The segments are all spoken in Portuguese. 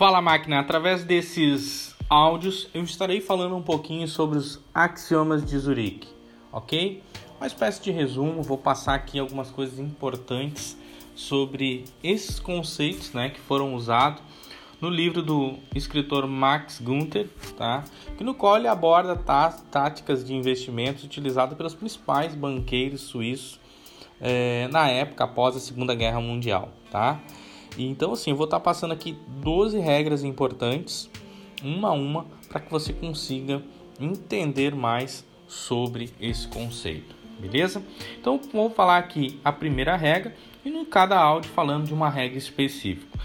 Fala máquina, através desses áudios eu estarei falando um pouquinho sobre os axiomas de Zurique, ok? Uma espécie de resumo, vou passar aqui algumas coisas importantes sobre esses conceitos né, que foram usados no livro do escritor Max Gunther, tá? que no qual ele aborda tá, táticas de investimentos utilizadas pelos principais banqueiros suíços é, na época após a Segunda Guerra Mundial. Tá? Então, assim, eu vou estar passando aqui 12 regras importantes, uma a uma, para que você consiga entender mais sobre esse conceito, beleza? Então, vou falar aqui a primeira regra e em cada áudio falando de uma regra específica.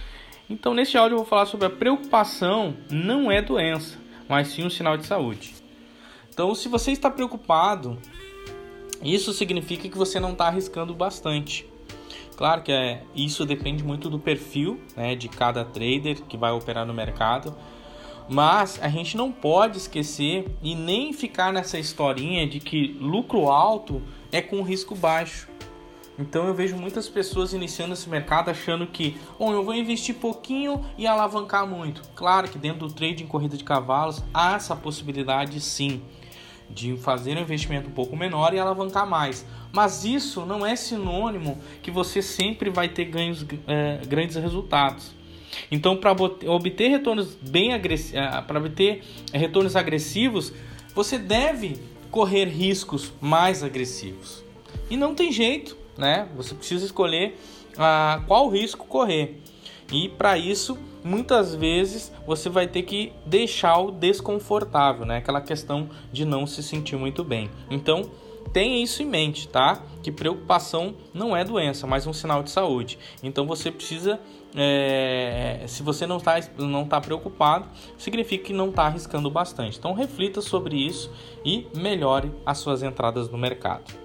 Então, nesse áudio eu vou falar sobre a preocupação não é doença, mas sim um sinal de saúde. Então, se você está preocupado, isso significa que você não está arriscando bastante. Claro que é, isso depende muito do perfil né, de cada trader que vai operar no mercado, mas a gente não pode esquecer e nem ficar nessa historinha de que lucro alto é com risco baixo. Então eu vejo muitas pessoas iniciando esse mercado achando que, bom, eu vou investir pouquinho e alavancar muito. Claro que dentro do trade em corrida de cavalos há essa possibilidade sim de fazer um investimento um pouco menor e alavancar mais. Mas isso não é sinônimo que você sempre vai ter ganhos, é, grandes resultados. Então, para obter retornos bem agressivos, é, para obter retornos agressivos, você deve correr riscos mais agressivos. E não tem jeito, né? Você precisa escolher ah, qual risco correr. E para isso, muitas vezes você vai ter que deixar o desconfortável, né? Aquela questão de não se sentir muito bem. Então, tenha isso em mente, tá? Que preocupação não é doença, mas um sinal de saúde. Então você precisa, é, se você não está não tá preocupado, significa que não está arriscando bastante. Então reflita sobre isso e melhore as suas entradas no mercado.